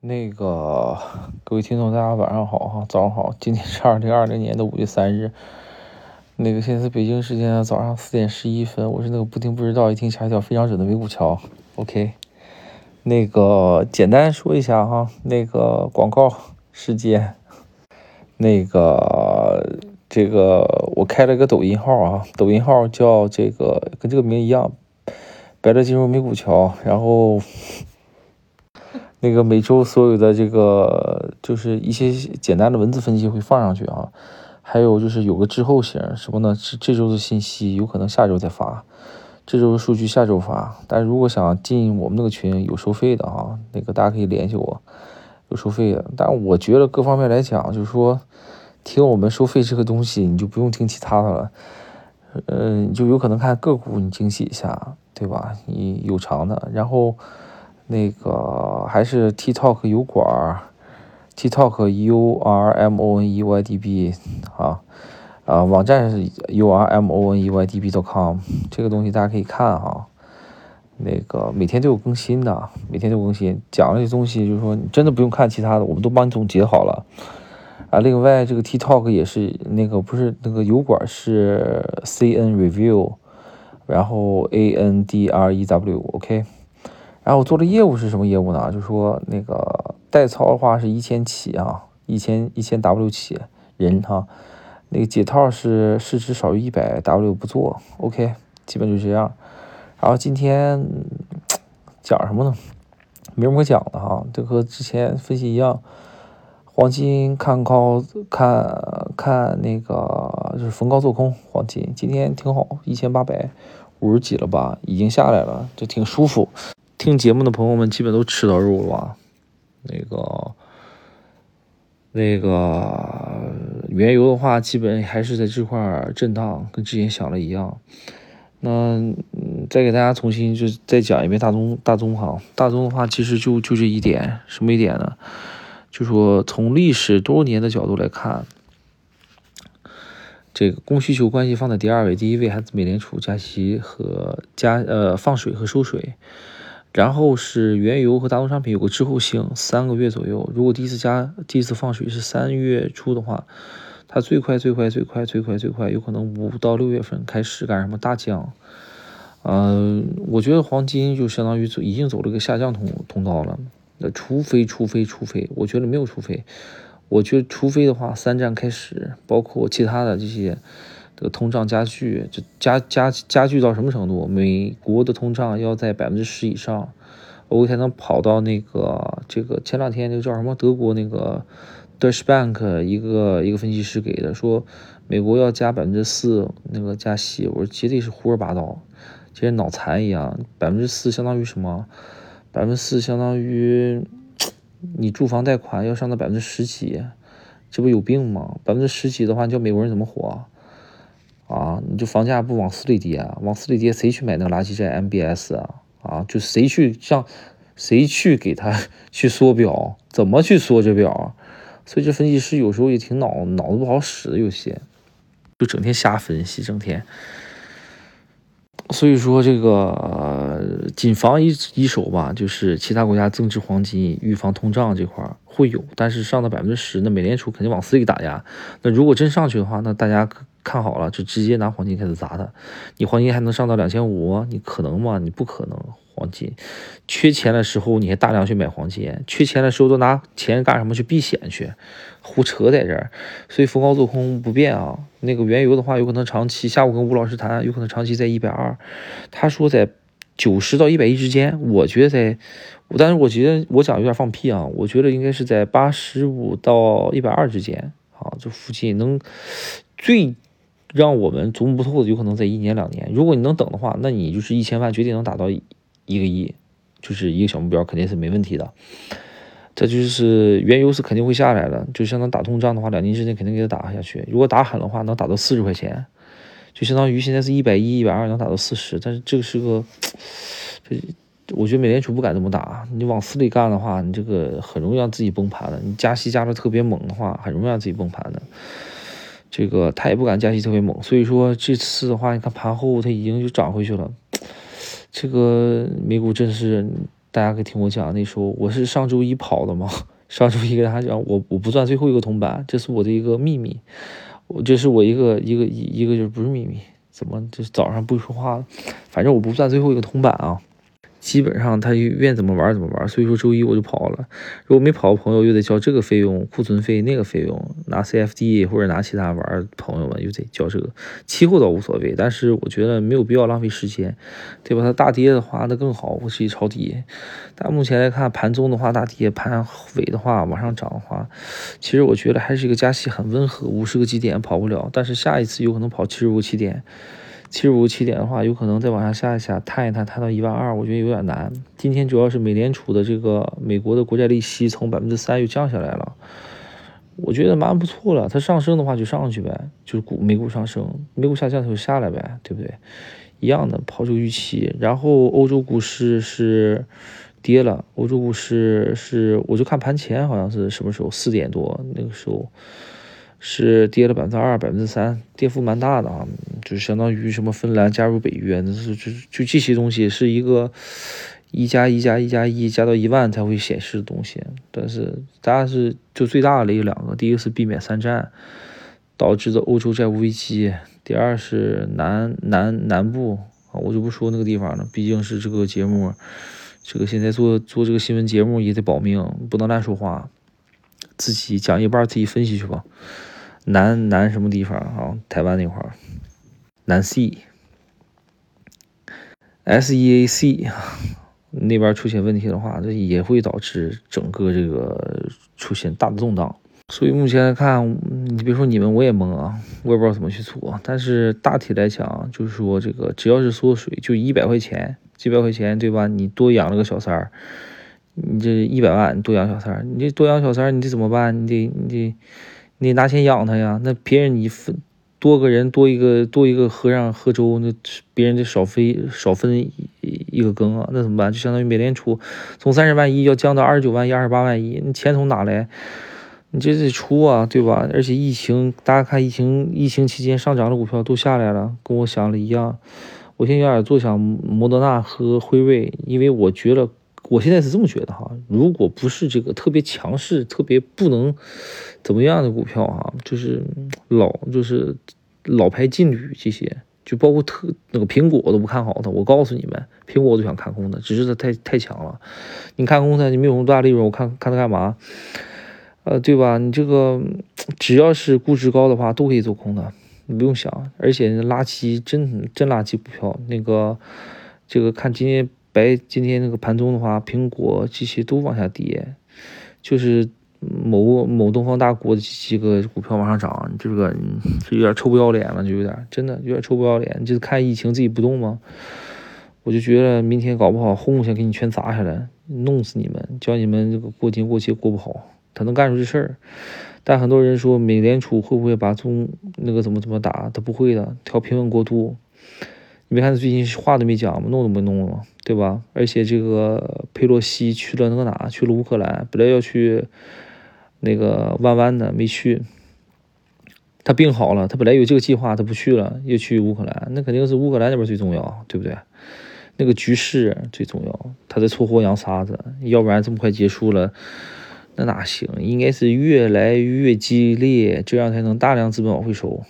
那个各位听众，大家晚上好哈，早上好。今天是二零二零年的五月三日，那个现在是北京时间早上四点十一分。我是那个不听不知道，一听吓一跳非常准的美股桥。OK，那个简单说一下哈，那个广告时间，那个这个我开了个抖音号啊，抖音号叫这个跟这个名一样，白乐金融美股桥，然后。那个每周所有的这个就是一些简单的文字分析会放上去啊，还有就是有个滞后型，什么呢？这这周的信息有可能下周再发，这周的数据下周发。但如果想进我们那个群有收费的啊，那个大家可以联系我，有收费的。但我觉得各方面来讲，就是说听我们收费这个东西，你就不用听其他的了，嗯，就有可能看个股你惊喜一下，对吧？你有偿的，然后。那个还是 TikTok 油管，TikTok U R M O N E Y D B 啊啊，网站是 U R M O N E Y D B dot com，这个东西大家可以看哈。那个每天都有更新的，每天都有更新，讲那些东西就是说你真的不用看其他的，我们都帮你总结好了啊。另外这个 TikTok 也是那个不是那个油管是 C N Review，然后 A N D R E W，OK。然后我做的业务是什么业务呢？就是说那个代操的话是一千起啊，一千一千 W 起人哈，那个解套是市值少于一百 W 不做，OK，基本就这样。然后今天讲什么呢？没什么可讲的哈，就和之前分析一样，黄金看高看看那个就是逢高做空黄金，今天挺好，一千八百五十几了吧，已经下来了，就挺舒服。听节目的朋友们基本都吃到肉了吧？那个，那个原油的话，基本还是在这块震荡，跟之前想的一样。那嗯再给大家重新就再讲一遍大宗大宗哈，大宗的话其实就就这一点，什么一点呢？就说从历史多少年的角度来看，这个供需求关系放在第二位，第一位还是美联储加息和加呃放水和收水。然后是原油和大宗商品有个滞后性，三个月左右。如果第一次加、第一次放水是三月初的话，它最快、最快、最快、最快、最快，有可能五到六月份开始干什么大降。嗯，我觉得黄金就相当于走已经走了个下降通通道了。那除非、除非、除非，我觉得没有除非。我觉得除非的话，三战开始，包括其他的这些。这个通胀加剧，就加加加剧到什么程度？美国的通胀要在百分之十以上，我才能跑到那个这个前两天那个叫什么德国那个 Deutsche Bank 一个一个分析师给的，说美国要加百分之四那个加息，我说绝对是胡说八道，就跟脑残一样。百分之四相当于什么？百分之四相当于你住房贷款要上到百分之十几，这不有病吗？百分之十几的话，你叫美国人怎么活？啊，你就房价不往死里跌啊，往死里跌，谁去买那个垃圾债 MBS 啊？啊，就谁去像谁去给他 去缩表，怎么去缩这表？所以这分析师有时候也挺脑脑子不好使的，有些就整天瞎分析，整天。所以说这个谨防一一手吧，就是其他国家增值黄金，预防通胀这块会有，但是上到百分之十，那美联储肯定往死里打压。那如果真上去的话，那大家看好了，就直接拿黄金开始砸它。你黄金还能上到两千五？你可能吗？你不可能。黄金缺钱的时候，你还大量去买黄金；缺钱的时候，都拿钱干什么？去避险去，胡扯在这儿。所以逢高做空不变啊。那个原油的话，有可能长期。下午跟吴老师谈，有可能长期在一百二。他说在九十到一百一之间。我觉得在，但是我觉得我讲有点放屁啊。我觉得应该是在八十五到一百二之间啊，这附近能最。让我们琢磨不透的，有可能在一年两年。如果你能等的话，那你就是一千万，绝对能达到一个亿，就是一个小目标，肯定是没问题的。这就是原油是肯定会下来的，就相当打通胀的话，两年之内肯定给它打下去。如果打狠的话，能打到四十块钱，就相当于现在是一百一、一百二，能打到四十。但是这个是个，这我觉得美联储不敢这么打。你往死里干的话，你这个很容易让自己崩盘的。你加息加的特别猛的话，很容易让自己崩盘的。这个他也不敢加息特别猛，所以说这次的话，你看盘后它已经就涨回去了。这个美股真是。大家可以听我讲，那时候我是上周一跑的嘛，上周一跟大家讲，我我不赚最后一个铜板，这是我的一个秘密，我这是我一个一个一个就是不是秘密，怎么就是早上不说话了，反正我不赚最后一个铜板啊。基本上他愿怎么玩怎么玩，所以说周一我就跑了。如果没跑的朋友，又得交这个费用、库存费那个费用，拿 CFD 或者拿其他玩朋友们又得交这个。期货倒无所谓，但是我觉得没有必要浪费时间，对吧？它大跌的话那更好，我直接抄底。但目前来看，盘中的话大跌，盘尾的话往上涨的话，其实我觉得还是一个加息很温和，五十个基点跑不了，但是下一次有可能跑七十五个基点。七十五个起点的话，有可能再往下下一下，探一探，探到一万二，我觉得有点难。今天主要是美联储的这个美国的国债利息从百分之三又降下来了，我觉得蛮不错了。它上升的话就上去呗，就是股美股上升，美股下降它就下来呗，对不对？一样的抛出预期。然后欧洲股市是跌了，欧洲股市是我就看盘前好像是什么时候四点多那个时候。是跌了百分之二、百分之三，跌幅蛮大的啊，就相当于什么芬兰加入北约，那是就就这些东西是一个一加一加一加一加到一万才会显示的东西。但是大家是就最大的一两个，第一个是避免三战导致的欧洲债务危机，第二是南南南部啊，我就不说那个地方了，毕竟是这个节目，这个现在做做这个新闻节目也得保命，不能乱说话，自己讲一半自己分析去吧。南南什么地方啊？台湾那块儿，南 C，S E A C 那边出现问题的话，这也会导致整个这个出现大的动荡。所以目前来看，你别说你们，我也懵啊，我也不知道怎么去做。但是大体来讲，就是说这个只要是缩水，就一百块钱，几百块钱，对吧？你多养了个小三儿，你这一百万多养小三儿，你这多养小三儿，你这怎么办？你得你得。你得拿钱养他呀？那别人你分多个人多一个多一个和尚喝粥，那别人得少分少分一一个羹啊？那怎么办？就相当于美联储从三十万亿要降到二十九万亿、二十八万亿，你钱从哪来？你这得出啊，对吧？而且疫情，大家看疫情疫情期间上涨的股票都下来了，跟我想的一样。我现在有点做想摩德纳和辉瑞，因为我觉得。我现在是这么觉得哈，如果不是这个特别强势、特别不能怎么样的股票哈，就是老就是老牌劲旅这些，就包括特那个苹果我都不看好它。我告诉你们，苹果我都想看空的，只是它太太强了。你看空它，你没有什么大利润，我看看它干嘛？呃，对吧？你这个只要是估值高的话，都可以做空的，你不用想。而且垃圾真真垃圾股票，那个这个看今天。白今天那个盘中的话，苹果这些都往下跌，就是某某东方大国的几个股票往上涨，这个 就有点臭不要脸了，就有点真的有点臭不要脸。就是看疫情自己不动吗？我就觉得明天搞不好轰一下给你全砸下来，弄死你们，叫你们这个过节过节过不好，他能干出这事儿。但很多人说美联储会不会把中那个怎么怎么打？他不会的，调平稳过渡。你没看他最近话都没讲吗？弄都没弄了吗，对吧？而且这个佩洛西去了那个哪？去了乌克兰，本来要去那个弯弯的，没去。他病好了，他本来有这个计划，他不去了，又去乌克兰。那肯定是乌克兰那边最重要，对不对？那个局势最重要，他在搓火扬沙子，要不然这么快结束了，那哪行？应该是越来越激烈，这样才能大量资本往回收。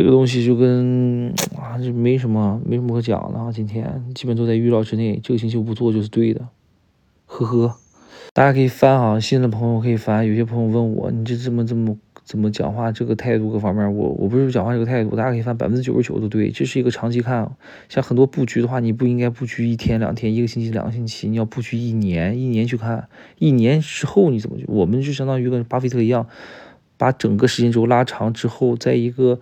这个东西就跟啊，就没什么，没什么可讲的啊。今天基本都在预料之内，这个星期不做就是对的，呵呵。大家可以翻啊，新的朋友可以翻。有些朋友问我，你这这么这么怎么讲话，这个态度各方面，我我不是讲话这个态度，大家可以翻，百分之九十九都对。这是一个长期看，像很多布局的话，你不应该布局一天两天，一个星期两个星期，你要布局一年一年去看，一年之后你怎么？我们就相当于跟巴菲特一样，把整个时间轴拉长之后，在一个。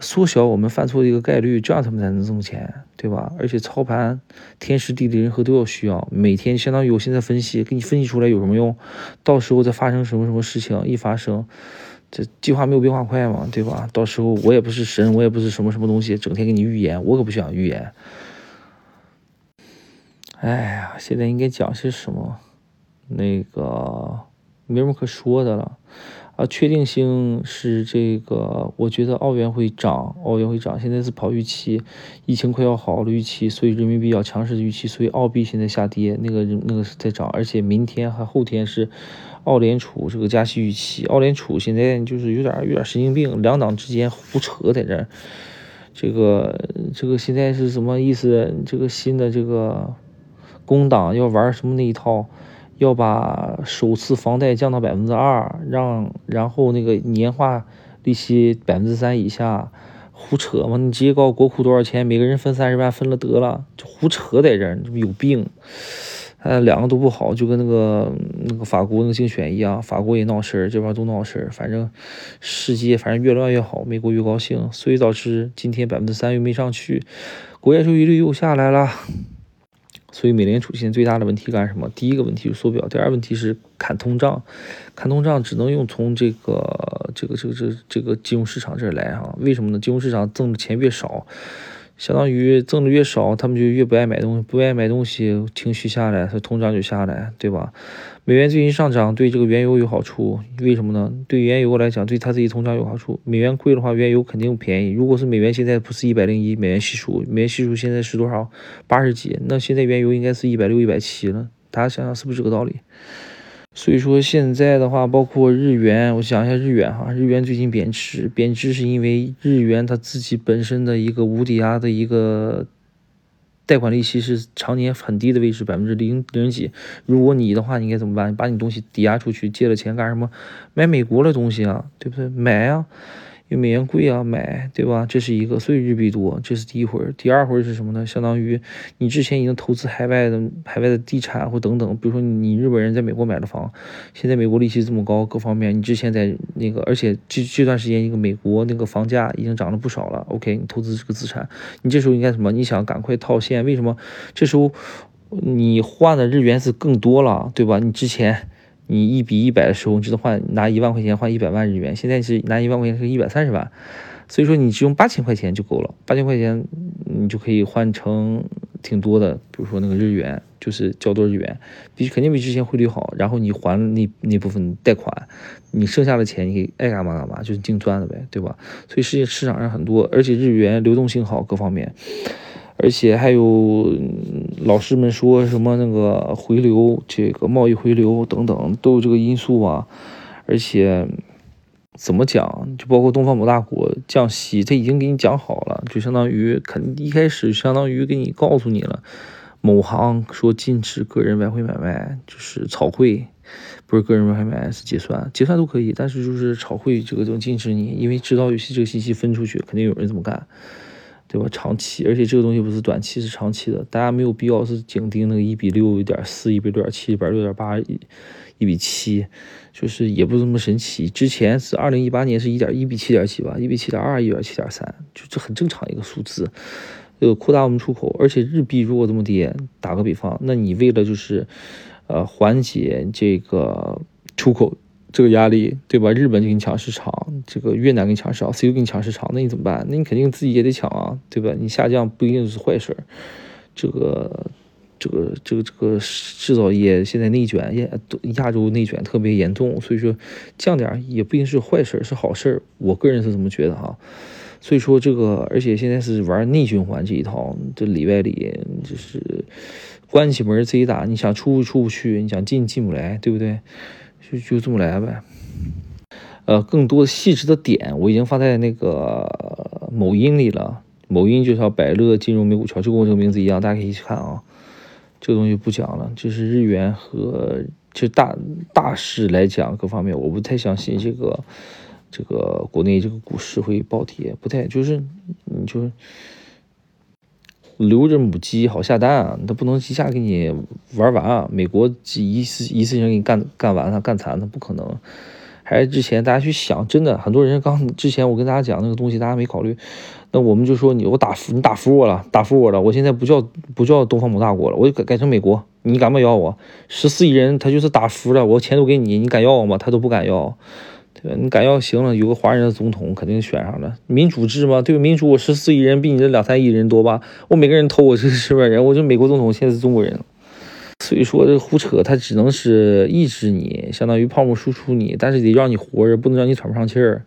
缩小我们犯错的一个概率，这样他们才能挣钱，对吧？而且操盘，天时地利人和都要需要。每天相当于我现在分析，给你分析出来有什么用？到时候再发生什么什么事情，一发生，这计划没有变化快嘛，对吧？到时候我也不是神，我也不是什么什么东西，整天给你预言，我可不想预言。哎呀，现在应该讲些什么？那个没什么可说的了。啊，确定性是这个，我觉得澳元会涨，澳元会涨。现在是跑预期，疫情快要好了预期，所以人民币要强势的预期，所以澳币现在下跌，那个那个是在涨，而且明天和后天是澳联储这个加息预期。澳联储现在就是有点有点神经病，两党之间胡扯在这儿。这个这个现在是什么意思？这个新的这个工党要玩什么那一套？要把首次房贷降到百分之二，让然后那个年化利息百分之三以下，胡扯嘛！你直接告国库多少钱，每个人分三十万分了得了，就胡扯在这儿，有病！呃，两个都不好，就跟那个那个法国那个竞选一样，法国也闹事儿，这边都闹事儿，反正世界反正越乱越好，美国越高兴，所以导致今天百分之三又没上去，国债收益率又下来了。所以美联储现在最大的问题干什么？第一个问题是缩表，第二问题是砍通胀。砍通胀只能用从这个这个这个这个这个金融市场这儿来哈？为什么呢？金融市场挣的钱越少。相当于挣的越少，他们就越不爱买东西，不爱买东西，情绪下来，它通胀就下来，对吧？美元最近上涨，对这个原油有好处，为什么呢？对原油来讲，对它自己通胀有好处。美元贵的话，原油肯定便宜。如果是美元现在不是一百零一美元系数，美元系数现在是多少？八十几，那现在原油应该是一百六、一百七了。大家想想是不是这个道理？所以说现在的话，包括日元，我想一下日元哈，日元最近贬值，贬值是因为日元它自己本身的一个无抵押的一个贷款利息是常年很低的位置，百分之零零几。如果你的话，你应该怎么办？把你东西抵押出去，借了钱干什么？买美国的东西啊，对不对？买啊。因为美元贵啊，买对吧？这是一个，所以日币多，这是第一回儿。第二回是什么呢？相当于你之前已经投资海外的海外的地产或等等，比如说你日本人在美国买的房，现在美国利息这么高，各方面你之前在那个，而且这这段时间一个美国那个房价已经涨了不少了。OK，你投资这个资产，你这时候应该什么？你想赶快套现？为什么？这时候你换的日元是更多了，对吧？你之前。你一比一百的时候，你只能换拿一万块钱换一百万日元，现在是拿一万块钱是一百三十万，所以说你只用八千块钱就够了，八千块钱你就可以换成挺多的，比如说那个日元，就是交多日元，比肯定比之前汇率好，然后你还那那部分贷款，你剩下的钱你爱干嘛干嘛，就是净赚了呗，对吧？所以世界市场上很多，而且日元流动性好，各方面。而且还有老师们说什么那个回流，这个贸易回流等等都有这个因素啊。而且怎么讲，就包括东方某大国降息，他已经给你讲好了，就相当于肯一开始相当于给你告诉你了，某行说禁止个人外汇买卖，就是炒汇，不是个人外汇买卖是结算，结算都可以，但是就是炒汇这个就禁止你，因为知道有些这个信息分出去，肯定有人这么干。对吧？长期，而且这个东西不是短期，是长期的。大家没有必要是紧盯那个一比六点四、一比六点七、一比六点八、一一比七，就是也不是那么神奇。之前是二零一八年是一点一比七点几吧，一比七点二、一点七点三，就这很正常一个数字。呃，扩大我们出口，而且日币如果这么跌，打个比方，那你为了就是呃缓解这个出口。这个压力，对吧？日本就给你抢市场，这个越南给你抢市场，C U 给你抢市场，那你怎么办？那你肯定自己也得抢啊，对吧？你下降不一定是坏事儿，这个、这个、这个、这个制造业现在内卷，亚亚洲内卷特别严重，所以说降点也不一定是坏事，是好事。我个人是这么觉得哈。所以说这个，而且现在是玩内循环这一套，这里外里就是关起门自己打，你想出出不去，你想进进不来，对不对？就就这么来呗，呃，更多细致的点我已经放在那个某音里了。某音就叫百乐金融美股桥，就跟我这个名字一样，大家可以一起看啊。这个东西不讲了，就是日元和就大大势来讲各方面，我不太相信这个这个国内这个股市会暴跌，不太就是你就。留着母鸡好下蛋啊，它不能一下给你玩完啊！美国一次一次性给你干干完它干残它不可能。还是之前大家去想，真的很多人刚之前我跟大家讲那个东西，大家没考虑。那我们就说你我打服你打服我了，打服我了，我现在不叫不叫东方某大国了，我就改改成美国，你敢不敢要我？十四亿人他就是打服了，我钱都给你，你敢要我吗？他都不敢要。你敢要行了，有个华人的总统肯定选上了，民主制嘛，对吧？民主，我十四亿人比你这两三亿人多吧？我每个人投我是是不是人？我就美国总统现在是中国人，所以说这胡扯，他只能是抑制你，相当于泡沫输出你，但是得让你活着，不能让你喘不上气儿。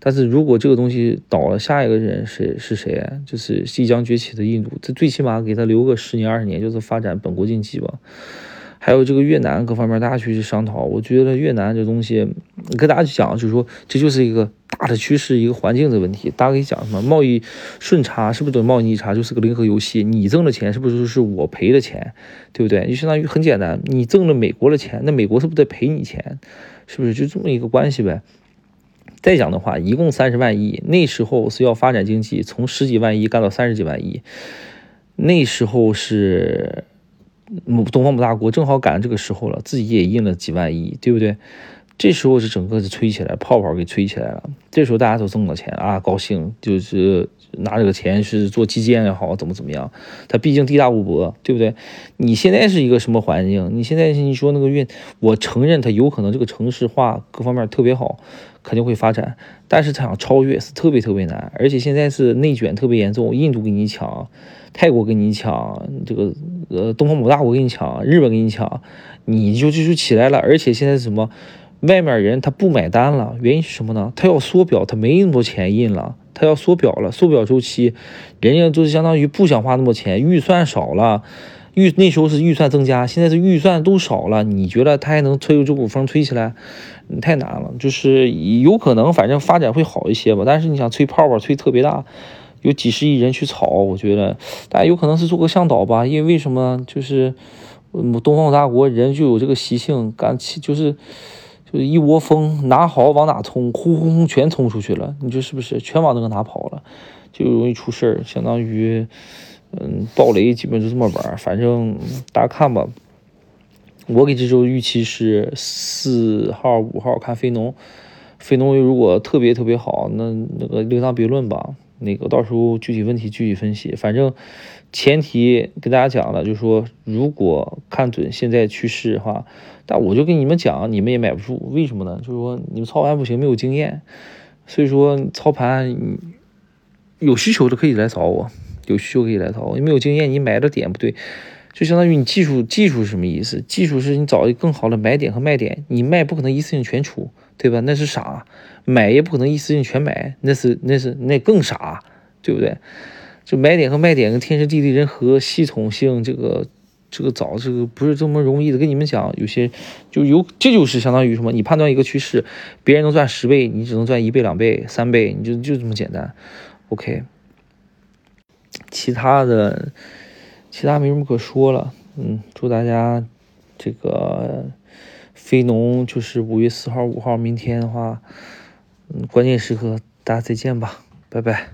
但是如果这个东西倒了，下一个人谁是谁？就是即将崛起的印度，这最起码给他留个十年二十年，就是发展本国经济吧。还有这个越南各方面，大家去商讨。我觉得越南这东西，跟大家讲，就是说这就是一个大的趋势，一个环境的问题。大家可以讲什么？贸易顺差是不是等于贸易逆差？就是个零和游戏。你挣的钱是不是就是我赔的钱？对不对？就相当于很简单，你挣了美国的钱，那美国是不是得赔你钱？是不是就这么一个关系呗？再讲的话，一共三十万亿，那时候是要发展经济，从十几万亿干到三十几万亿，那时候是。东方母大国正好赶上这个时候了，自己也印了几万亿，对不对？这时候是整个是吹起来，泡泡给吹起来了。这时候大家都挣了钱啊，高兴，就是拿这个钱是做基建也好，怎么怎么样。他毕竟地大物博，对不对？你现在是一个什么环境？你现在你说那个运，我承认它有可能这个城市化各方面特别好，肯定会发展，但是他想超越是特别特别难，而且现在是内卷特别严重，印度给你抢，泰国跟你抢，这个呃东方某大国给你抢，日本给你抢，你就就就起来了，而且现在什么？外面人他不买单了，原因是什么呢？他要缩表，他没那么多钱印了，他要缩表了，缩表周期，人家就是相当于不想花那么多钱，预算少了，预那时候是预算增加，现在是预算都少了，你觉得他还能吹这股风吹起来？太难了，就是有可能，反正发展会好一些吧。但是你想吹泡泡吹特别大，有几十亿人去炒，我觉得大家有可能是做个向导吧，因为为什么？就是嗯东方大国人就有这个习性，干起就是。就是一窝蜂，哪好往哪冲，呼呼呼全冲出去了，你说是不是？全往那个哪跑了，就容易出事儿。相当于，嗯，暴雷基本就这么玩儿。反正大家看吧，我给这周预期是四号、五号看非农，非农如果特别特别好，那那个另当别论吧。那个到时候具体问题具体分析。反正前提跟大家讲了，就是说如果看准现在趋势的话。但我就跟你们讲，你们也买不住，为什么呢？就是说你们操盘不行，没有经验，所以说操盘有需求的可以来找我，有需求可以来找我。你没有经验，你买的点不对，就相当于你技术技术是什么意思？技术是你找一个更好的买点和卖点，你卖不可能一次性全出，对吧？那是傻，买也不可能一次性全买，那是那是那更傻，对不对？就买点和卖点跟天时地利人和系统性这个。这个早，这个不是这么容易的。跟你们讲，有些就有，这就是相当于什么？你判断一个趋势，别人能赚十倍，你只能赚一倍、两倍、三倍，你就就这么简单。OK，其他的，其他没什么可说了。嗯，祝大家这个非农就是五月四号、五号，明天的话，关键时刻，大家再见吧，拜拜。